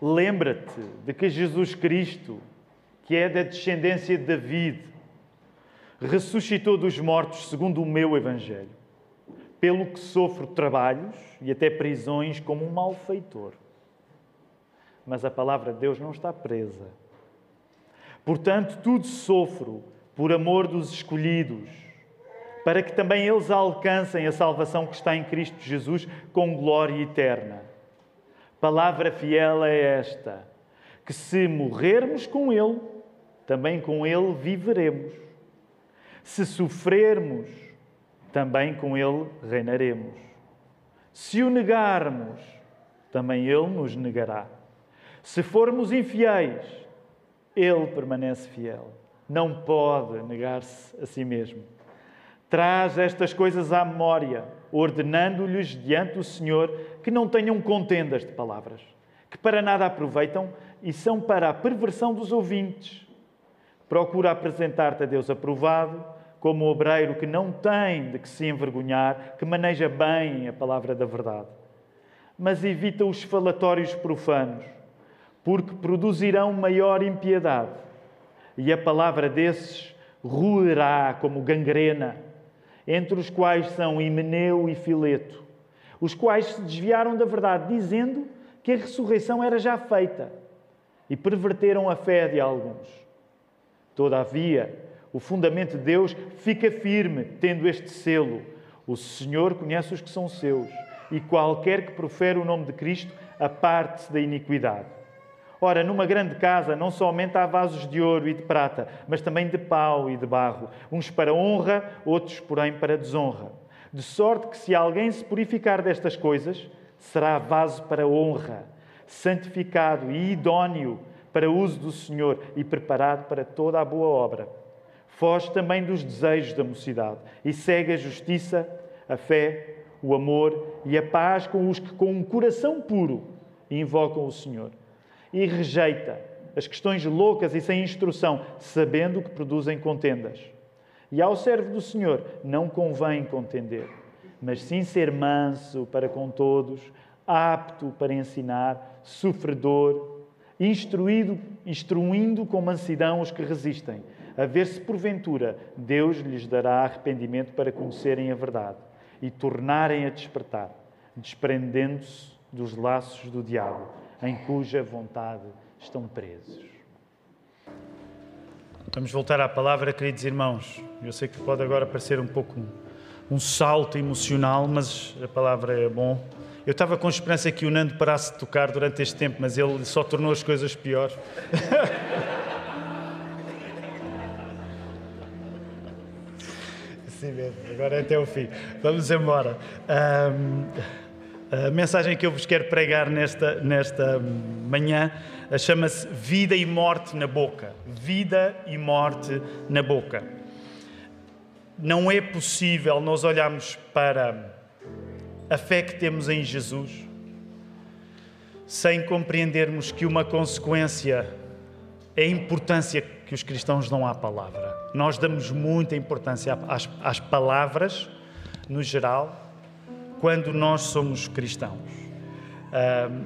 Lembra-te de que Jesus Cristo, que é da descendência de David, ressuscitou dos mortos segundo o meu Evangelho, pelo que sofro trabalhos e até prisões como um malfeitor. Mas a palavra de Deus não está presa. Portanto, tudo sofro por amor dos escolhidos, para que também eles alcancem a salvação que está em Cristo Jesus com glória eterna. Palavra fiel é esta: que se morrermos com Ele, também com Ele viveremos. Se sofrermos, também com Ele reinaremos. Se o negarmos, também Ele nos negará. Se formos infiéis, Ele permanece fiel. Não pode negar-se a si mesmo. Traz estas coisas à memória, ordenando-lhes diante do Senhor que não tenham contendas de palavras, que para nada aproveitam e são para a perversão dos ouvintes. Procura apresentar-te a Deus aprovado, como obreiro que não tem de que se envergonhar, que maneja bem a palavra da verdade. Mas evita os falatórios profanos, porque produzirão maior impiedade, e a palavra desses ruirá como gangrena entre os quais são Himeneu e Fileto, os quais se desviaram da verdade, dizendo que a ressurreição era já feita, e perverteram a fé de alguns. Todavia, o fundamento de Deus fica firme, tendo este selo: o Senhor conhece os que são seus, e qualquer que profere o nome de Cristo aparte-se da iniquidade. Ora, numa grande casa não somente há vasos de ouro e de prata, mas também de pau e de barro, uns para honra, outros, porém, para desonra. De sorte que, se alguém se purificar destas coisas, será vaso para honra, santificado e idóneo para uso do Senhor e preparado para toda a boa obra. Foge também dos desejos da mocidade e segue a justiça, a fé, o amor e a paz com os que, com um coração puro, invocam o Senhor e rejeita as questões loucas e sem instrução, sabendo que produzem contendas. E ao servo do Senhor não convém contender, mas sim ser manso para com todos, apto para ensinar, sofredor, instruído, instruindo com mansidão os que resistem, a ver se porventura Deus lhes dará arrependimento para conhecerem a verdade e tornarem a despertar, desprendendo-se dos laços do diabo em cuja vontade estão presos. Vamos voltar à palavra, queridos irmãos. Eu sei que pode agora parecer um pouco um salto emocional, mas a palavra é bom. Eu estava com esperança que o Nando parasse de tocar durante este tempo, mas ele só tornou as coisas piores. Sim mesmo, agora é até o fim. Vamos embora. Um... A mensagem que eu vos quero pregar nesta, nesta manhã eh, chama-se Vida e Morte na Boca. Vida e Morte na Boca. Não é possível nós olharmos para a fé que temos em Jesus sem compreendermos que uma consequência é a importância que os cristãos dão à palavra. Nós damos muita importância às, às palavras, no geral, quando nós somos cristãos. Um,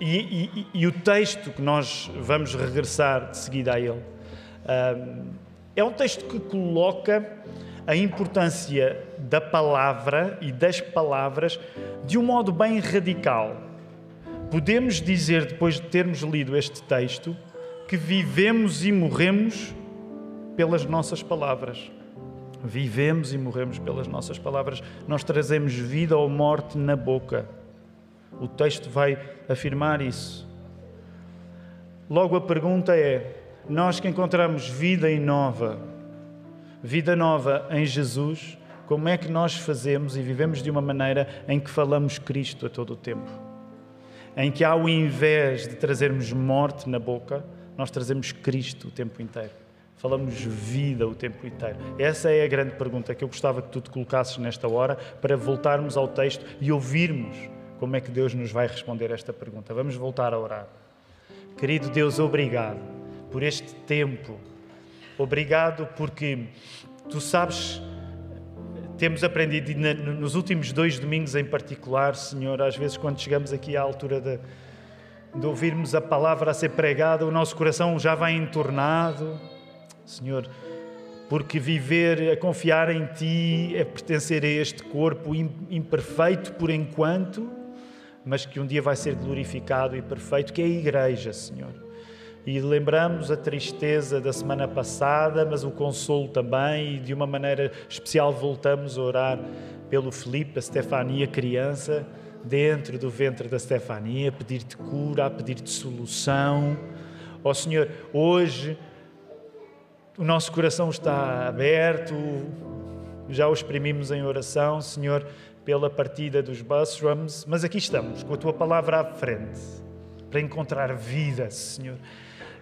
e, e, e, o texto que nós vamos regressar de seguida a ele um, é um texto que coloca a importância da palavra e das palavras de um modo bem radical. Podemos dizer, depois de termos lido este texto, que vivemos e morremos pelas nossas palavras. Vivemos e morremos pelas nossas palavras. Nós trazemos vida ou morte na boca. O texto vai afirmar isso. Logo a pergunta é: nós que encontramos vida e nova, vida nova em Jesus, como é que nós fazemos e vivemos de uma maneira em que falamos Cristo a todo o tempo? Em que, ao invés de trazermos morte na boca, nós trazemos Cristo o tempo inteiro falamos vida o tempo inteiro? Essa é a grande pergunta que eu gostava que tu te colocasses nesta hora para voltarmos ao texto e ouvirmos como é que Deus nos vai responder esta pergunta. Vamos voltar a orar. Querido Deus, obrigado por este tempo. Obrigado porque tu sabes, temos aprendido nos últimos dois domingos em particular, Senhor, às vezes quando chegamos aqui à altura de de ouvirmos a palavra a ser pregada, o nosso coração já vai entornado. Senhor, porque viver a confiar em Ti é pertencer a este corpo imperfeito por enquanto, mas que um dia vai ser glorificado e perfeito, que é a Igreja, Senhor. E lembramos a tristeza da semana passada, mas o consolo também, e de uma maneira especial voltamos a orar pelo Felipe, a Stefania, criança, dentro do ventre da Stefania, a pedir-te cura, a pedir-te solução. Ó oh, Senhor, hoje o nosso coração está aberto, já o exprimimos em oração, Senhor, pela partida dos Busrams, mas aqui estamos, com a tua palavra à frente, para encontrar vida, Senhor.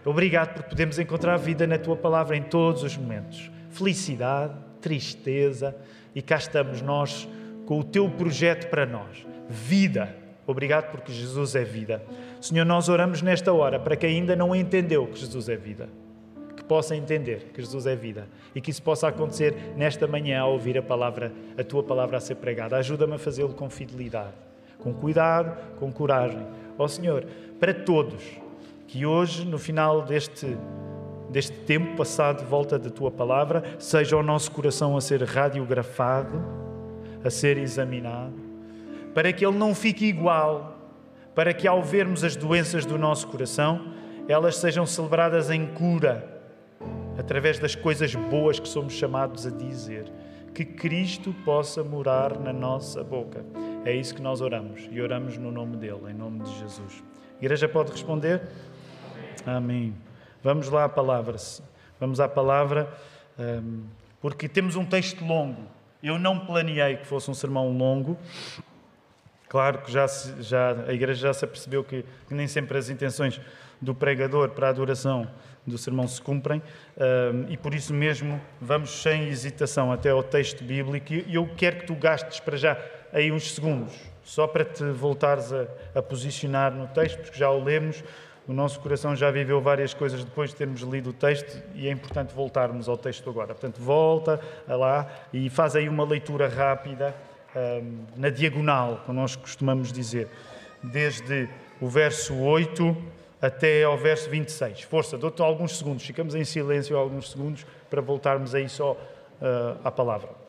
Obrigado por podermos encontrar vida na tua palavra em todos os momentos. Felicidade, tristeza, e cá estamos nós com o teu projeto para nós. Vida. Obrigado porque Jesus é vida. Senhor, nós oramos nesta hora para quem ainda não entendeu que Jesus é vida. Possa entender que Jesus é vida e que isso possa acontecer nesta manhã ao ouvir a palavra, a tua palavra a ser pregada. Ajuda-me a fazê-lo com fidelidade, com cuidado, com coragem. Ó oh, Senhor, para todos, que hoje, no final deste deste tempo passado de volta da tua palavra, seja o nosso coração a ser radiografado, a ser examinado, para que ele não fique igual, para que ao vermos as doenças do nosso coração, elas sejam celebradas em cura, através das coisas boas que somos chamados a dizer. Que Cristo possa morar na nossa boca. É isso que nós oramos e oramos no nome dele, em nome de Jesus. A igreja pode responder? Amém. Vamos lá à palavra. Vamos à palavra, hum, porque temos um texto longo. Eu não planeei que fosse um sermão longo, Claro que já, já, a Igreja já se apercebeu que, que, nem sempre as intenções do pregador para a adoração do sermão se cumprem um, e por isso mesmo vamos sem hesitação até ao texto bíblico e eu quero que tu gastes para já aí uns segundos, só para te voltares a, a posicionar no texto, porque já o lemos, o nosso coração já viveu várias coisas depois de termos lido o texto e é importante voltarmos ao texto agora. Portanto, volta lá e faz aí uma leitura rápida na diagonal, como nós costumamos dizer, desde o verso 8 até ao verso 26. Força, dou-te alguns segundos, ficamos em silêncio alguns segundos para voltarmos aí só uh, à palavra.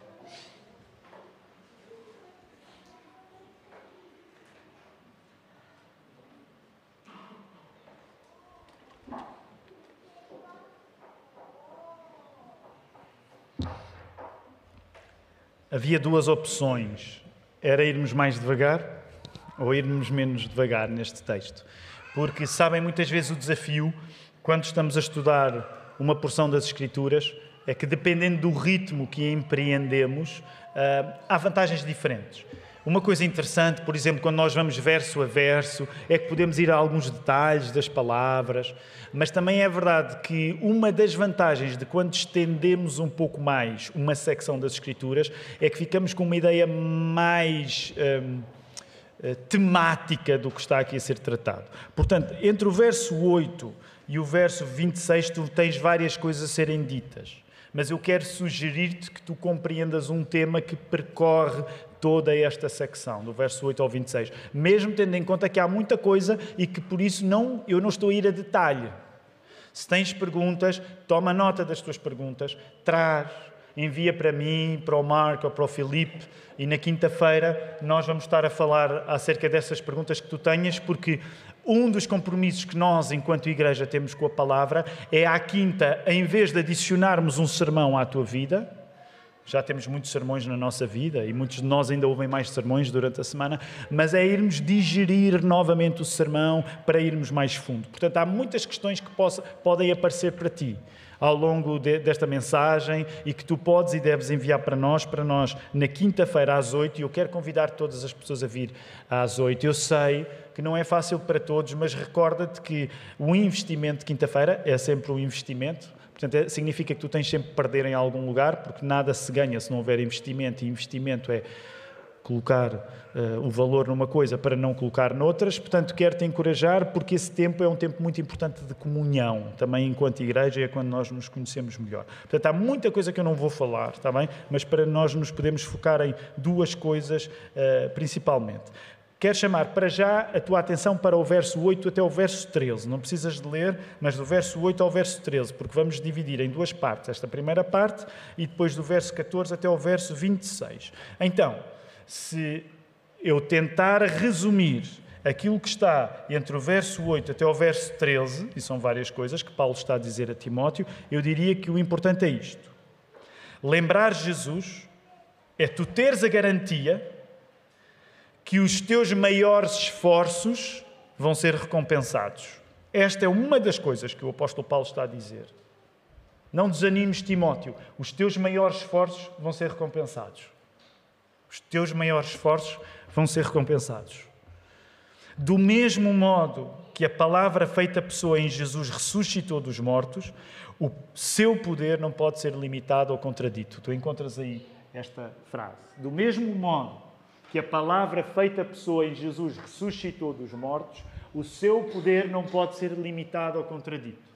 Havia duas opções. Era irmos mais devagar ou irmos menos devagar neste texto. Porque sabem muitas vezes o desafio, quando estamos a estudar uma porção das Escrituras, é que dependendo do ritmo que empreendemos, ah, há vantagens diferentes. Uma coisa interessante, por exemplo, quando nós vamos verso a verso, é que podemos ir a alguns detalhes das palavras, mas também é verdade que uma das vantagens de quando estendemos um pouco mais uma secção das Escrituras é que ficamos com uma ideia mais. Hum, eh, temática do que está aqui a ser tratado. Portanto, entre o verso 8 e o verso 26, tu tens várias coisas a serem ditas mas eu quero sugerir-te que tu compreendas um tema que percorre toda esta secção, do verso 8 ao 26, mesmo tendo em conta que há muita coisa e que por isso não, eu não estou a ir a detalhe. Se tens perguntas, toma nota das tuas perguntas, traz, envia para mim, para o Marco ou para o Filipe, e na quinta-feira nós vamos estar a falar acerca dessas perguntas que tu tenhas, porque um dos compromissos que nós, enquanto igreja, temos com a palavra é à quinta, em vez de adicionarmos um sermão à tua vida, já temos muitos sermões na nossa vida e muitos de nós ainda ouvem mais sermões durante a semana, mas é irmos digerir novamente o sermão para irmos mais fundo. Portanto, há muitas questões que possa, podem aparecer para ti ao longo de, desta mensagem e que tu podes e deves enviar para nós, para nós, na quinta-feira às oito, e eu quero convidar todas as pessoas a vir às oito. Eu sei que não é fácil para todos, mas recorda-te que o investimento de quinta-feira é sempre um investimento, Portanto, é, significa que tu tens sempre que perder em algum lugar, porque nada se ganha se não houver investimento, e investimento é colocar uh, o valor numa coisa para não colocar noutras. Portanto, quero te encorajar, porque esse tempo é um tempo muito importante de comunhão, também enquanto igreja, é quando nós nos conhecemos melhor. Portanto, há muita coisa que eu não vou falar, está bem? Mas para nós nos podemos focar em duas coisas uh, principalmente. Quero chamar para já a tua atenção para o verso 8 até o verso 13. Não precisas de ler, mas do verso 8 ao verso 13, porque vamos dividir em duas partes. Esta primeira parte e depois do verso 14 até o verso 26. Então, se eu tentar resumir aquilo que está entre o verso 8 até o verso 13, e são várias coisas que Paulo está a dizer a Timóteo, eu diria que o importante é isto. Lembrar Jesus é tu teres a garantia que os teus maiores esforços vão ser recompensados. Esta é uma das coisas que o apóstolo Paulo está a dizer. Não desanimes, Timóteo, os teus maiores esforços vão ser recompensados. Os teus maiores esforços vão ser recompensados. Do mesmo modo que a palavra feita pessoa em Jesus ressuscitou dos mortos, o seu poder não pode ser limitado ou contradito. Tu encontras aí esta frase. Do mesmo modo que a palavra feita pessoa em Jesus ressuscitou dos mortos, o seu poder não pode ser limitado ou contradito.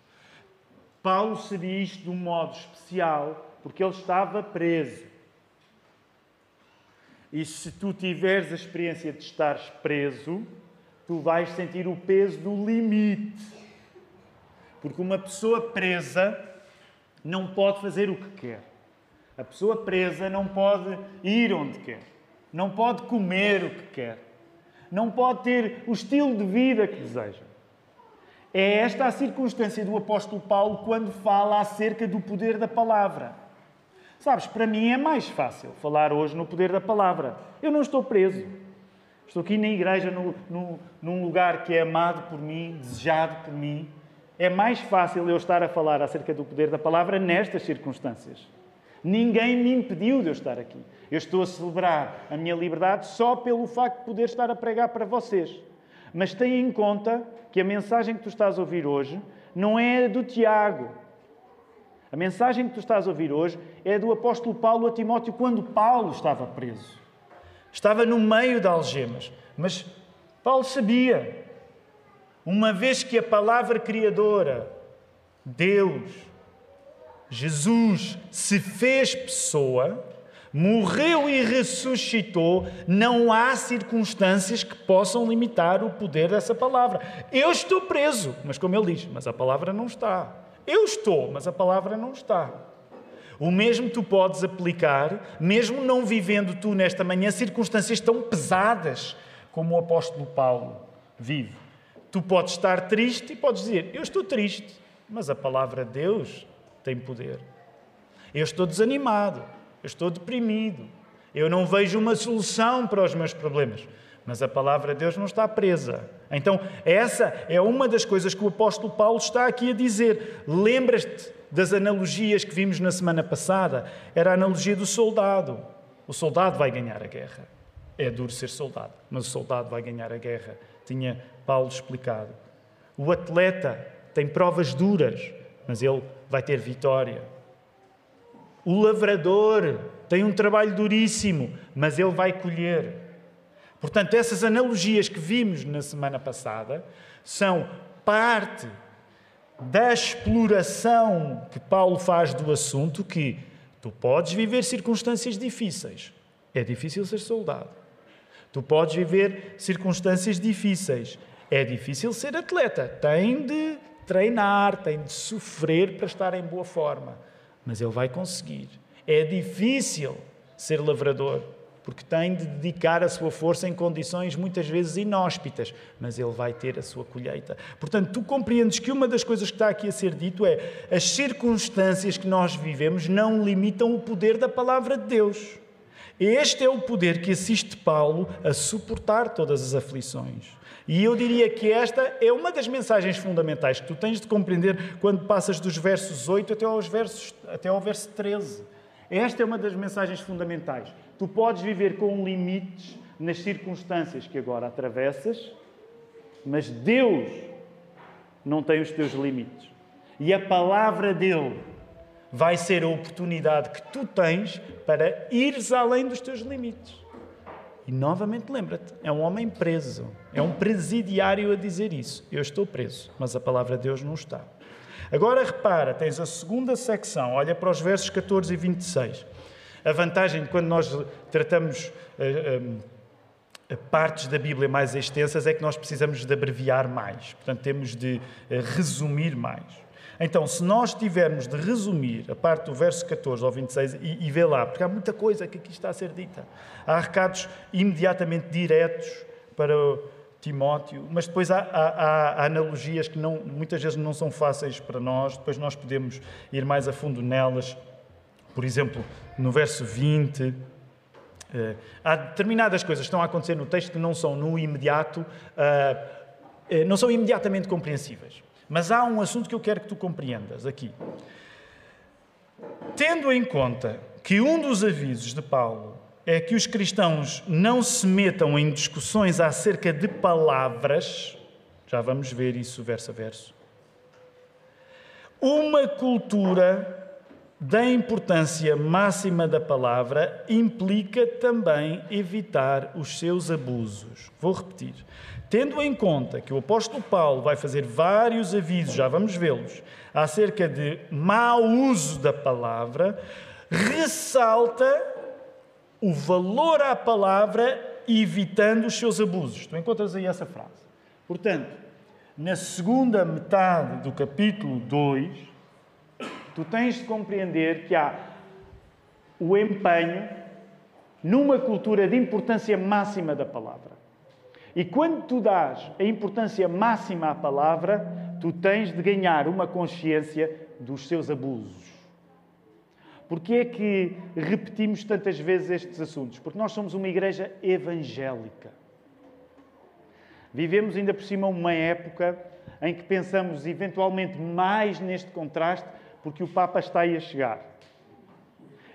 Paulo sabia isto de um modo especial porque ele estava preso. E se tu tiveres a experiência de estares preso, tu vais sentir o peso do limite. Porque uma pessoa presa não pode fazer o que quer. A pessoa presa não pode ir onde quer não pode comer o que quer, não pode ter o estilo de vida que deseja. É esta a circunstância do apóstolo Paulo quando fala acerca do poder da palavra. Sabes, para mim é mais fácil falar hoje no poder da palavra. Eu não estou preso. Estou aqui na igreja, no, no, num lugar que é amado por mim, desejado por mim. É mais fácil eu estar a falar acerca do poder da palavra nestas circunstâncias. Ninguém me impediu de eu estar aqui. Eu estou a celebrar a minha liberdade só pelo facto de poder estar a pregar para vocês. Mas tenha em conta que a mensagem que tu estás a ouvir hoje não é do Tiago. A mensagem que tu estás a ouvir hoje é do apóstolo Paulo a Timóteo quando Paulo estava preso. Estava no meio de algemas. Mas Paulo sabia, uma vez que a palavra criadora, Deus, Jesus se fez pessoa, morreu e ressuscitou, não há circunstâncias que possam limitar o poder dessa palavra. Eu estou preso, mas como ele diz, mas a palavra não está. Eu estou, mas a palavra não está. O mesmo tu podes aplicar, mesmo não vivendo tu nesta manhã circunstâncias tão pesadas como o apóstolo Paulo vive. Tu podes estar triste e podes dizer: Eu estou triste, mas a palavra de Deus tem poder. Eu estou desanimado, eu estou deprimido, eu não vejo uma solução para os meus problemas. Mas a palavra de Deus não está presa. Então, essa é uma das coisas que o apóstolo Paulo está aqui a dizer. Lembras-te das analogias que vimos na semana passada? Era a analogia do soldado. O soldado vai ganhar a guerra. É duro ser soldado, mas o soldado vai ganhar a guerra. Tinha Paulo explicado. O atleta tem provas duras, mas ele vai ter vitória. O lavrador tem um trabalho duríssimo, mas ele vai colher. Portanto, essas analogias que vimos na semana passada são parte da exploração que Paulo faz do assunto que tu podes viver circunstâncias difíceis. É difícil ser soldado. Tu podes viver circunstâncias difíceis. É difícil ser atleta. Tem de treinar, tem de sofrer para estar em boa forma, mas ele vai conseguir. É difícil ser lavrador, porque tem de dedicar a sua força em condições muitas vezes inóspitas, mas ele vai ter a sua colheita. Portanto, tu compreendes que uma das coisas que está aqui a ser dito é as circunstâncias que nós vivemos não limitam o poder da palavra de Deus. Este é o poder que assiste Paulo a suportar todas as aflições. E eu diria que esta é uma das mensagens fundamentais que tu tens de compreender quando passas dos versos 8 até, aos versos, até ao verso 13. Esta é uma das mensagens fundamentais. Tu podes viver com limites nas circunstâncias que agora atravessas, mas Deus não tem os teus limites. E a palavra dele vai ser a oportunidade que tu tens para ires além dos teus limites. E novamente lembra-te, é um homem preso, é um presidiário a dizer isso. Eu estou preso, mas a palavra de Deus não está. Agora repara, tens a segunda secção, olha para os versos 14 e 26. A vantagem de quando nós tratamos uh, uh, partes da Bíblia mais extensas é que nós precisamos de abreviar mais. Portanto, temos de eh, resumir mais. Então, se nós tivermos de resumir a parte do verso 14 ao 26 e, e ver lá, porque há muita coisa que aqui está a ser dita, há recados imediatamente diretos para Timóteo, mas depois há, há, há, analogias que não, muitas vezes não são fáceis para nós, depois nós podemos ir mais a fundo nelas. Por exemplo, no verso 20, eh, há determinadas coisas que estão a acontecer no texto que não são no imediato, eh, eh, não são imediatamente compreensíveis. Mas há um assunto que eu quero que tu compreendas aqui. Tendo em conta que um dos avisos de Paulo é que os cristãos não se metam em discussões acerca de palavras, já vamos ver isso verso a verso. Uma cultura da importância máxima da palavra implica também evitar os seus abusos. Vou repetir. Tendo em conta que o apóstolo Paulo vai fazer vários avisos, já vamos vê-los, acerca de mau uso da palavra, ressalta o valor à palavra evitando os seus abusos. Tu encontras aí essa frase. Portanto, na segunda metade do capítulo 2, tu tens de compreender que há o empenho numa cultura de importância máxima da palavra. E quando tu dás a importância máxima à palavra, tu tens de ganhar uma consciência dos seus abusos. Porquê é que repetimos tantas vezes estes assuntos? Porque nós somos uma igreja evangélica. Vivemos ainda por cima uma época em que pensamos eventualmente mais neste contraste, porque o Papa está aí a chegar.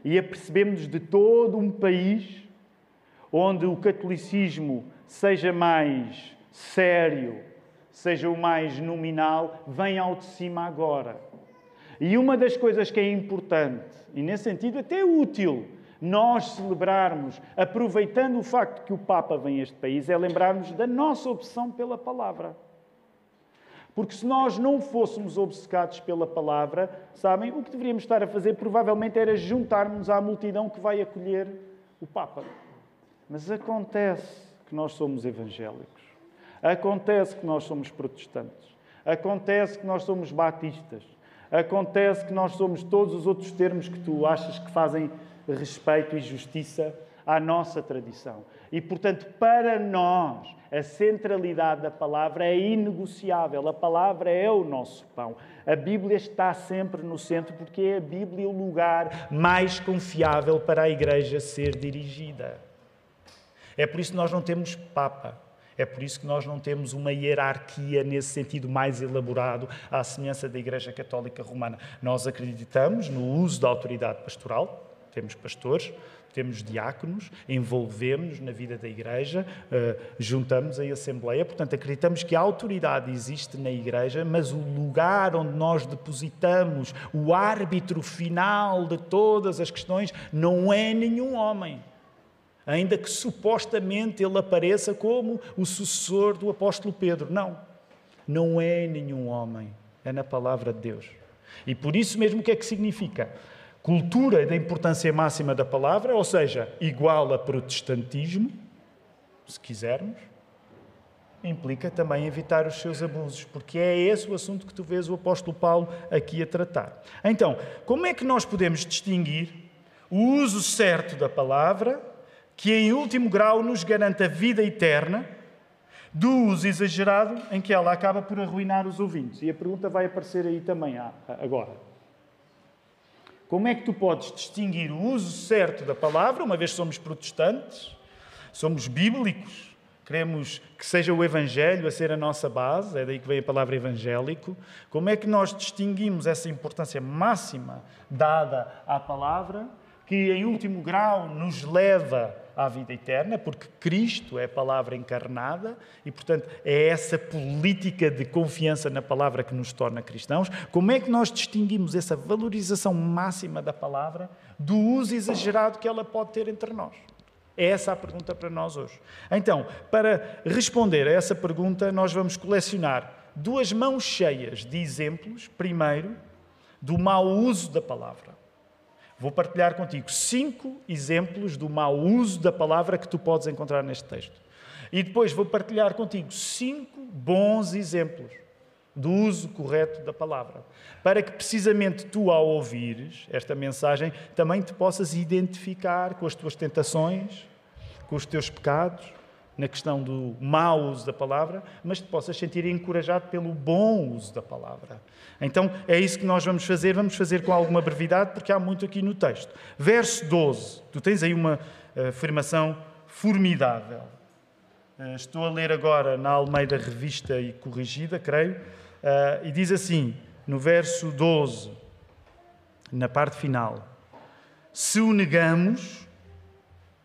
E apercebemos de todo um país onde o catolicismo seja mais sério, seja o mais nominal, vem ao de cima agora. E uma das coisas que é importante, e nesse sentido até útil, nós celebrarmos, aproveitando o facto que o Papa vem a este país, é lembrarmos da nossa opção pela palavra. Porque se nós não fôssemos obcecados pela palavra, sabem, o que deveríamos estar a fazer provavelmente era juntarmos à multidão que vai acolher o Papa. Mas acontece que nós somos evangélicos. Acontece que nós somos protestantes. Acontece que nós somos batistas. Acontece que nós somos todos os outros termos que tu achas que fazem respeito e justiça à nossa tradição. E, portanto, para nós, a centralidade da palavra é inegociável. A palavra é o nosso pão. A Bíblia está sempre no centro, porque é a Bíblia o lugar mais confiável para a igreja ser dirigida. É por isso que nós não temos Papa. É por isso que nós não temos uma hierarquia nesse sentido mais elaborado, à semelhança da Igreja Católica Romana. Nós acreditamos no uso da autoridade pastoral, temos pastores, temos diáconos, envolvemos na vida da Igreja, uh, juntamos a Assembleia. Portanto, acreditamos que a autoridade existe na Igreja, mas o lugar onde nós depositamos o árbitro final de todas as questões não é nenhum homem ainda que supostamente ele apareça como o sucessor do apóstolo Pedro. Não, não é nenhum homem, é na palavra de Deus. E por isso mesmo, o que é que significa? Cultura da importância máxima da palavra, ou seja, igual a protestantismo, se quisermos, implica também evitar os seus abusos, porque é esse o assunto que tu vês o apóstolo Paulo aqui a tratar. Então, como é que nós podemos distinguir o uso certo da palavra que em último grau nos garante a vida eterna, do uso exagerado em que ela acaba por arruinar os ouvintes. E a pergunta vai aparecer aí também agora. Como é que tu podes distinguir o uso certo da palavra, uma vez somos protestantes, somos bíblicos, queremos que seja o Evangelho a ser a nossa base, é daí que vem a palavra evangélico. Como é que nós distinguimos essa importância máxima dada à palavra, que em último grau nos leva à vida eterna, porque Cristo é a palavra encarnada e, portanto, é essa política de confiança na palavra que nos torna cristãos. Como é que nós distinguimos essa valorização máxima da palavra do uso exagerado que ela pode ter entre nós? É essa a pergunta para nós hoje. Então, para responder a essa pergunta, nós vamos colecionar duas mãos cheias de exemplos, primeiro, do mau uso da palavra. Vou partilhar contigo cinco exemplos do mau uso da palavra que tu podes encontrar neste texto. E depois vou partilhar contigo cinco bons exemplos do uso correto da palavra, para que precisamente tu, ao ouvires esta mensagem, também te possas identificar com as tuas tentações, com os teus pecados, na questão do mau uso da palavra, mas te possas sentir encorajado pelo bom uso da palavra. Então é isso que nós vamos fazer, vamos fazer com alguma brevidade, porque há muito aqui no texto. Verso 12, tu tens aí uma uh, afirmação formidável. Uh, estou a ler agora na Almeida Revista e Corrigida, creio Uh, e diz assim, no verso 12, na parte final: Se o negamos,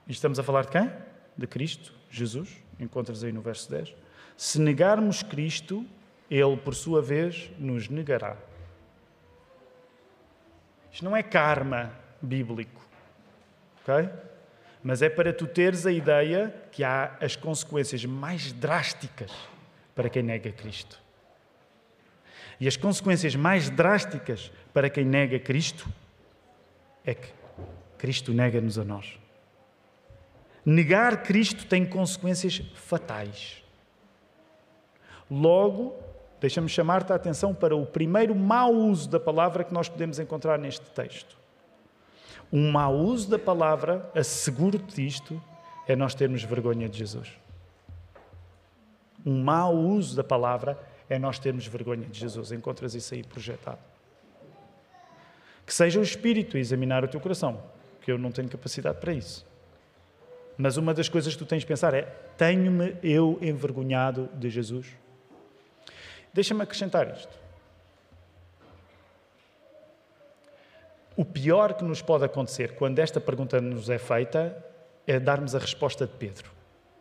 e estamos a falar de quem? De Cristo, Jesus, encontras aí no verso 10. Se negarmos Cristo, Ele, por sua vez, nos negará. Isto não é karma bíblico, ok? Mas é para tu teres a ideia que há as consequências mais drásticas para quem nega Cristo. E as consequências mais drásticas para quem nega Cristo é que Cristo nega-nos a nós. Negar Cristo tem consequências fatais. Logo, deixa-me chamar-te a atenção para o primeiro mau uso da palavra que nós podemos encontrar neste texto. Um mau uso da palavra, asseguro-te disto, é nós termos vergonha de Jesus. Um mau uso da palavra é nós termos vergonha de Jesus. Encontras isso aí projetado. Que seja o Espírito a examinar o teu coração, que eu não tenho capacidade para isso. Mas uma das coisas que tu tens de pensar é: tenho-me eu envergonhado de Jesus? Deixa-me acrescentar isto. O pior que nos pode acontecer quando esta pergunta nos é feita é darmos a resposta de Pedro.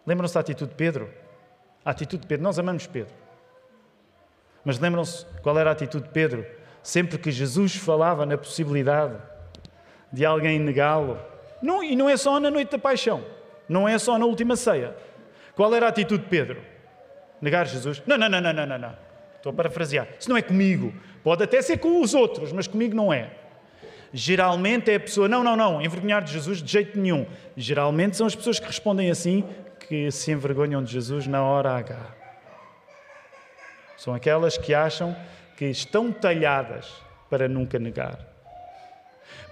Lembram-se da atitude de Pedro? A atitude de Pedro, nós amamos Pedro. Mas lembram-se qual era a atitude de Pedro? Sempre que Jesus falava na possibilidade de alguém negá-lo, não, e não é só na noite da paixão, não é só na última ceia. Qual era a atitude de Pedro? Negar Jesus? Não, não, não, não, não, não. Estou a parafrasear. Isso não é comigo. Pode até ser com os outros, mas comigo não é. Geralmente é a pessoa, não, não, não, envergonhar de Jesus de jeito nenhum. Geralmente são as pessoas que respondem assim que se envergonham de Jesus na hora H. São aquelas que acham que estão talhadas para nunca negar.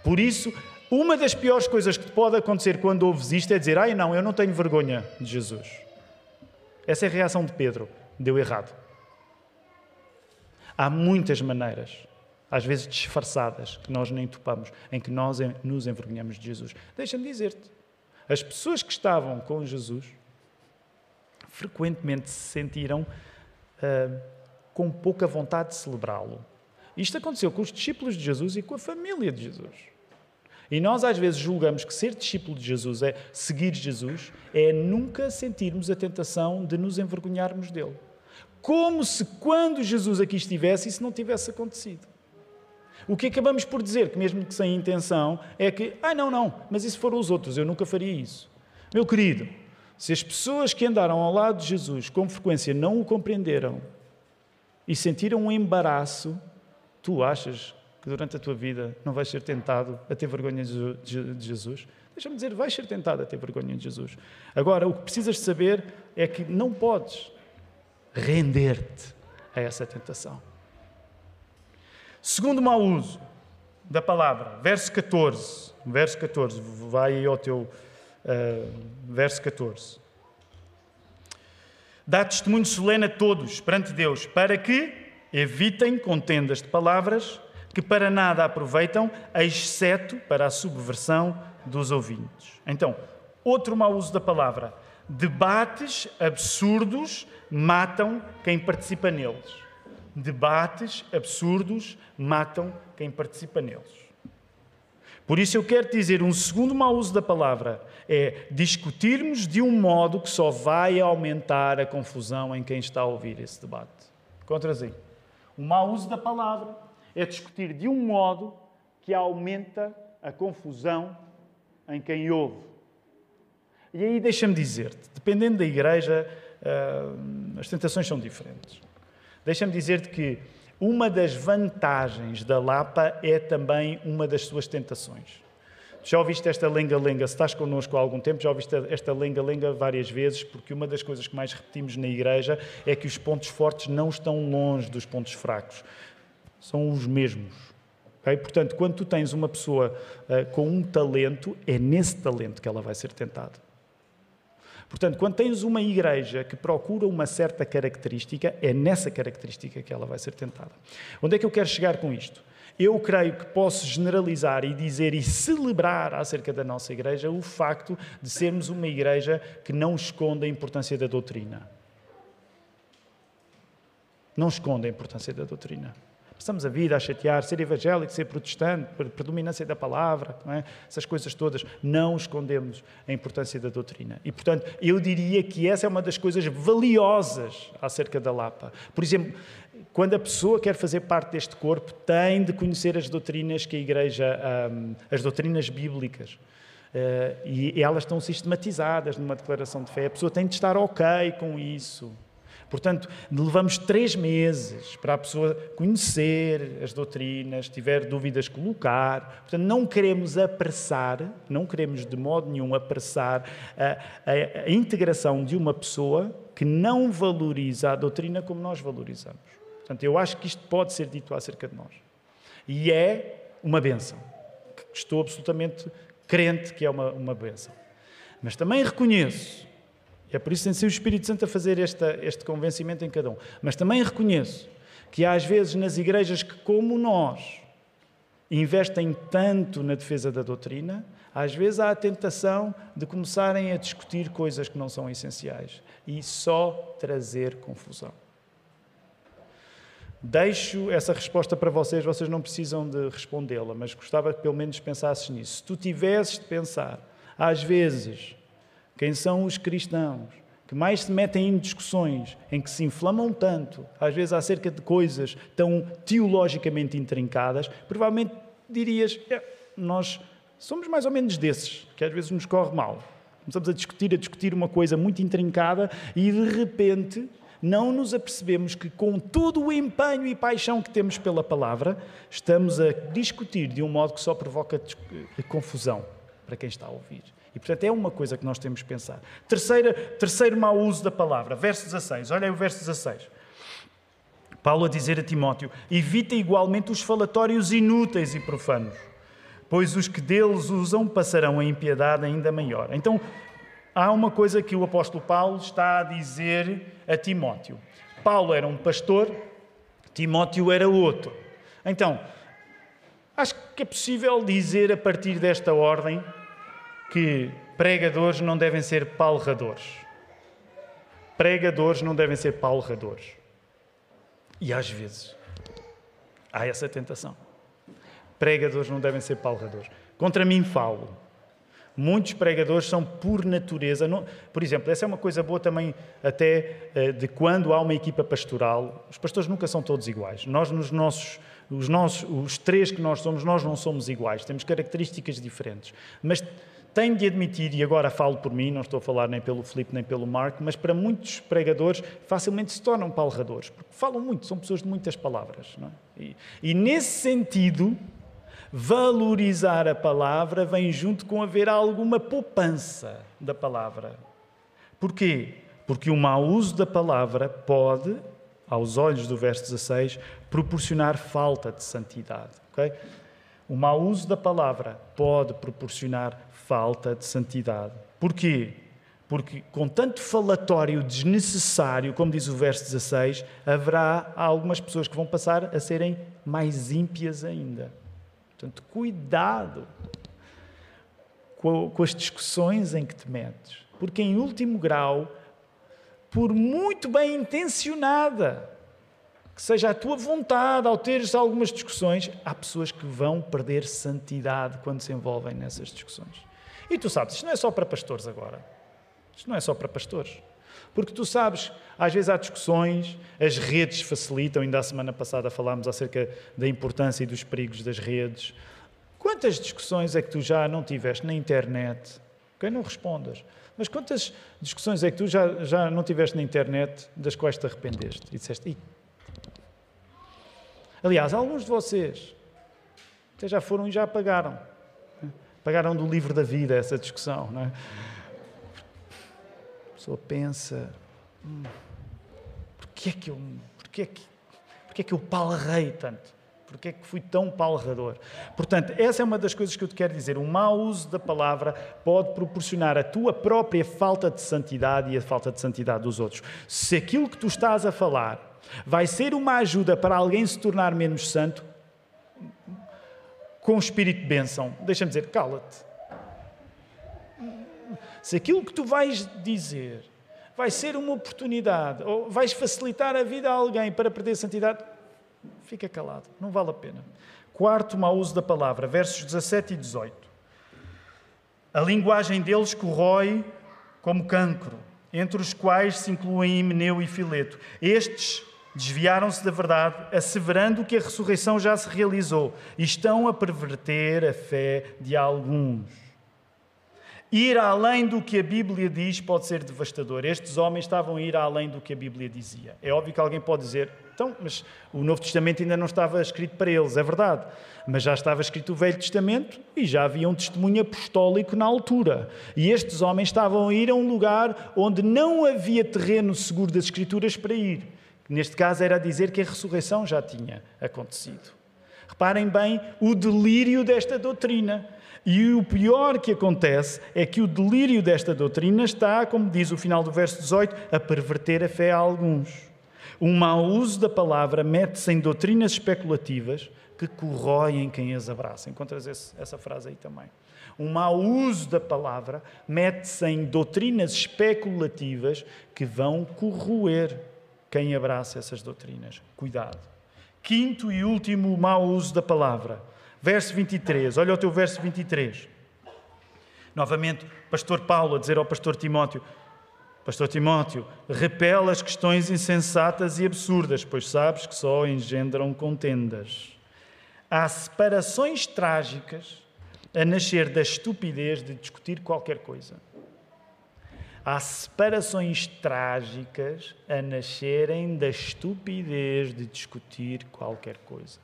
Por isso, uma das piores coisas que te pode acontecer quando ouves isto é dizer: Ai, não, eu não tenho vergonha de Jesus. Essa é a reação de Pedro. Deu errado. Há muitas maneiras, às vezes disfarçadas, que nós nem topamos, em que nós nos envergonhamos de Jesus. Deixa-me dizer-te: as pessoas que estavam com Jesus frequentemente se sentiram. Uh, com pouca vontade de celebrá-lo. Isto aconteceu com os discípulos de Jesus e com a família de Jesus. E nós às vezes julgamos que ser discípulo de Jesus é seguir Jesus, é nunca sentirmos a tentação de nos envergonharmos dele. Como se quando Jesus aqui estivesse isso não tivesse acontecido. O que acabamos por dizer, que mesmo que sem intenção, é que, ah, não, não, mas isso foram os outros, eu nunca faria isso. Meu querido, se as pessoas que andaram ao lado de Jesus com frequência não o compreenderam, e sentiram um embaraço, tu achas que durante a tua vida não vais ser tentado a ter vergonha de Jesus? Deixa-me dizer, vais ser tentado a ter vergonha de Jesus. Agora, o que precisas saber é que não podes render-te a essa tentação. Segundo mau uso da palavra, verso 14. Verso 14, vai ao teu uh, verso 14. Dá testemunho solene a todos perante Deus, para que evitem contendas de palavras que para nada aproveitam, exceto para a subversão dos ouvintes. Então, outro mau uso da palavra. Debates absurdos matam quem participa neles. Debates absurdos matam quem participa neles. Por isso eu quero dizer um segundo mau uso da palavra é discutirmos de um modo que só vai aumentar a confusão em quem está a ouvir esse debate. Contra assim. O mau uso da palavra é discutir de um modo que aumenta a confusão em quem ouve. E aí deixa-me dizer-te, dependendo da igreja, uh, as tentações são diferentes. Deixa-me dizer-te que uma das vantagens da Lapa é também uma das suas tentações. Já ouviste esta lenga-lenga? Se estás connosco há algum tempo, já ouviste esta lenga-lenga várias vezes, porque uma das coisas que mais repetimos na igreja é que os pontos fortes não estão longe dos pontos fracos. São os mesmos. Okay? Portanto, quando tu tens uma pessoa uh, com um talento, é nesse talento que ela vai ser tentada. Portanto, quando tens uma igreja que procura uma certa característica, é nessa característica que ela vai ser tentada. Onde é que eu quero chegar com isto? Eu creio que posso generalizar e dizer e celebrar acerca da nossa igreja o facto de sermos uma igreja que não esconde a importância da doutrina. Não esconde a importância da doutrina. Passamos a vida a chatear, ser evangélico, ser protestante, predominância da palavra, é? essas coisas todas. Não escondemos a importância da doutrina. E, portanto, eu diria que essa é uma das coisas valiosas acerca da Lapa. Por exemplo, quando a pessoa quer fazer parte deste corpo, tem de conhecer as doutrinas que a Igreja, um, as doutrinas bíblicas. Uh, e elas estão sistematizadas numa declaração de fé. A pessoa tem de estar ok com isso. Portanto, levamos três meses para a pessoa conhecer as doutrinas, tiver dúvidas, colocar. Portanto, não queremos apressar, não queremos de modo nenhum apressar a, a, a integração de uma pessoa que não valoriza a doutrina como nós valorizamos. Portanto, eu acho que isto pode ser dito acerca de nós. E é uma benção. Estou absolutamente crente que é uma, uma benção. Mas também reconheço é por isso que o Espírito Santo a fazer esta, este convencimento em cada um. Mas também reconheço que há às vezes nas igrejas que, como nós, investem tanto na defesa da doutrina, às vezes há a tentação de começarem a discutir coisas que não são essenciais e só trazer confusão. Deixo essa resposta para vocês, vocês não precisam de respondê-la, mas gostava que pelo menos pensasses nisso. Se tu tivesses de pensar, às vezes, quem são os cristãos que mais se metem em discussões em que se inflamam tanto, às vezes acerca de coisas tão teologicamente intrincadas, provavelmente dirias: é, nós somos mais ou menos desses, que às vezes nos corre mal. Começamos a discutir, a discutir uma coisa muito intrincada e de repente não nos apercebemos que, com todo o empenho e paixão que temos pela palavra, estamos a discutir de um modo que só provoca confusão para quem está a ouvir. E, portanto, é uma coisa que nós temos que pensar. Terceira, terceiro mau uso da palavra, verso 16. Olha aí o verso 16. Paulo a dizer a Timóteo: Evita igualmente os falatórios inúteis e profanos, pois os que deles usam passarão a impiedade ainda maior. Então, há uma coisa que o apóstolo Paulo está a dizer a Timóteo. Paulo era um pastor, Timóteo era outro. Então, acho que é possível dizer a partir desta ordem que pregadores não devem ser palradores. Pregadores não devem ser palradores. E às vezes há essa tentação. Pregadores não devem ser palradores. Contra mim falo. Muitos pregadores são por natureza. Não, por exemplo, essa é uma coisa boa também, até eh, de quando há uma equipa pastoral. Os pastores nunca são todos iguais. Nós, nos nossos, os, nossos, os três que nós somos, nós não somos iguais. Temos características diferentes. Mas tenho de admitir, e agora falo por mim, não estou a falar nem pelo Filipe nem pelo Mark, mas para muitos pregadores facilmente se tornam palradores, porque falam muito, são pessoas de muitas palavras. É? E, e nesse sentido, valorizar a palavra vem junto com haver alguma poupança da palavra. Porquê? Porque o mau uso da palavra pode, aos olhos do verso 16, proporcionar falta de santidade. Okay? O mau uso da palavra pode proporcionar falta de santidade. Porquê? Porque com tanto falatório desnecessário, como diz o verso 16, haverá algumas pessoas que vão passar a serem mais ímpias ainda. Portanto, cuidado com as discussões em que te metes. Porque, em último grau, por muito bem intencionada que seja a tua vontade ao teres algumas discussões, há pessoas que vão perder santidade quando se envolvem nessas discussões. E tu sabes, isto não é só para pastores agora. Isto não é só para pastores. Porque tu sabes, às vezes há discussões, as redes facilitam, ainda a semana passada falámos acerca da importância e dos perigos das redes. Quantas discussões é que tu já não tiveste na internet? Quem não respondas. Mas quantas discussões é que tu já, já não tiveste na internet das quais te arrependeste? E disseste, Aliás, alguns de vocês até já foram e já apagaram Pagaram do livro da vida essa discussão, não é? A pessoa pensa, hum, porquê é que eu, porquê é que, porquê é que eu palrei tanto? Porquê é que fui tão palrador? Portanto, essa é uma das coisas que eu te quero dizer. O mau uso da palavra pode proporcionar a tua própria falta de santidade e a falta de santidade dos outros. Se aquilo que tu estás a falar vai ser uma ajuda para alguém se tornar menos santo, com o espírito de bênção, deixa-me dizer, cala-te. Se aquilo que tu vais dizer vai ser uma oportunidade, ou vais facilitar a vida a alguém para perder santidade, Fica calado, não vale a pena. Quarto mau uso da palavra, versos 17 e 18. A linguagem deles corrói como cancro, entre os quais se incluem Himeneu e Fileto. Estes desviaram-se da verdade, asseverando que a ressurreição já se realizou e estão a perverter a fé de alguns. Ir além do que a Bíblia diz pode ser devastador. Estes homens estavam a ir além do que a Bíblia dizia. É óbvio que alguém pode dizer, então, mas o Novo Testamento ainda não estava escrito para eles, é verdade. Mas já estava escrito o Velho Testamento e já havia um testemunho apostólico na altura. E estes homens estavam a ir a um lugar onde não havia terreno seguro das Escrituras para ir. Neste caso era dizer que a ressurreição já tinha acontecido. Reparem bem o delírio desta doutrina. E o pior que acontece é que o delírio desta doutrina está, como diz o final do verso 18, a perverter a fé a alguns. O mau uso da palavra mete-se em doutrinas especulativas que corroem quem as abraça. Encontras essa frase aí também. O mau uso da palavra mete-se em doutrinas especulativas que vão corroer quem abraça essas doutrinas. Cuidado. Quinto e último mau uso da palavra Verso 23, olha o teu verso 23. Novamente, pastor Paulo a dizer ao pastor Timóteo: Pastor Timóteo, repela as questões insensatas e absurdas, pois sabes que só engendram contendas. Há separações trágicas a nascer da estupidez de discutir qualquer coisa. Há separações trágicas a nascerem da estupidez de discutir qualquer coisa.